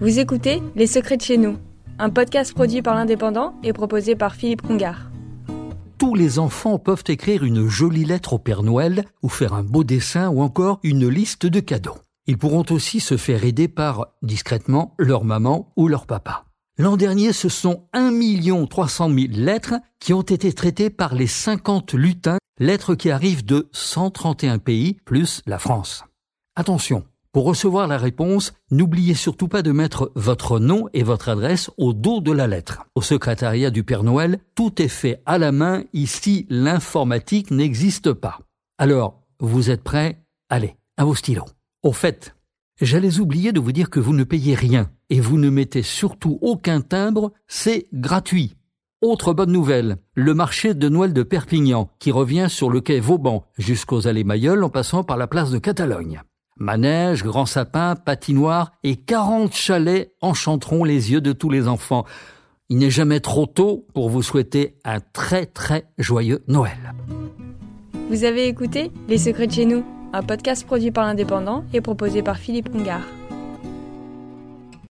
Vous écoutez Les Secrets de chez nous, un podcast produit par l'Indépendant et proposé par Philippe Congar. Tous les enfants peuvent écrire une jolie lettre au Père Noël ou faire un beau dessin ou encore une liste de cadeaux. Ils pourront aussi se faire aider par, discrètement, leur maman ou leur papa. L'an dernier, ce sont 1 300 000 lettres qui ont été traitées par les 50 lutins, lettres qui arrivent de 131 pays plus la France. Attention, pour recevoir la réponse, n'oubliez surtout pas de mettre votre nom et votre adresse au dos de la lettre. Au secrétariat du Père Noël, tout est fait à la main. Ici, l'informatique n'existe pas. Alors, vous êtes prêts? Allez, à vos stylos. Au fait, j'allais oublier de vous dire que vous ne payez rien et vous ne mettez surtout aucun timbre, c'est gratuit. Autre bonne nouvelle, le marché de Noël de Perpignan, qui revient sur le quai Vauban jusqu'aux allées Mayol en passant par la place de Catalogne. Manège, grand sapin, patinoire et 40 chalets enchanteront les yeux de tous les enfants. Il n'est jamais trop tôt pour vous souhaiter un très très joyeux Noël. Vous avez écouté Les Secrets de chez nous, un podcast produit par l'Indépendant et proposé par Philippe Congar.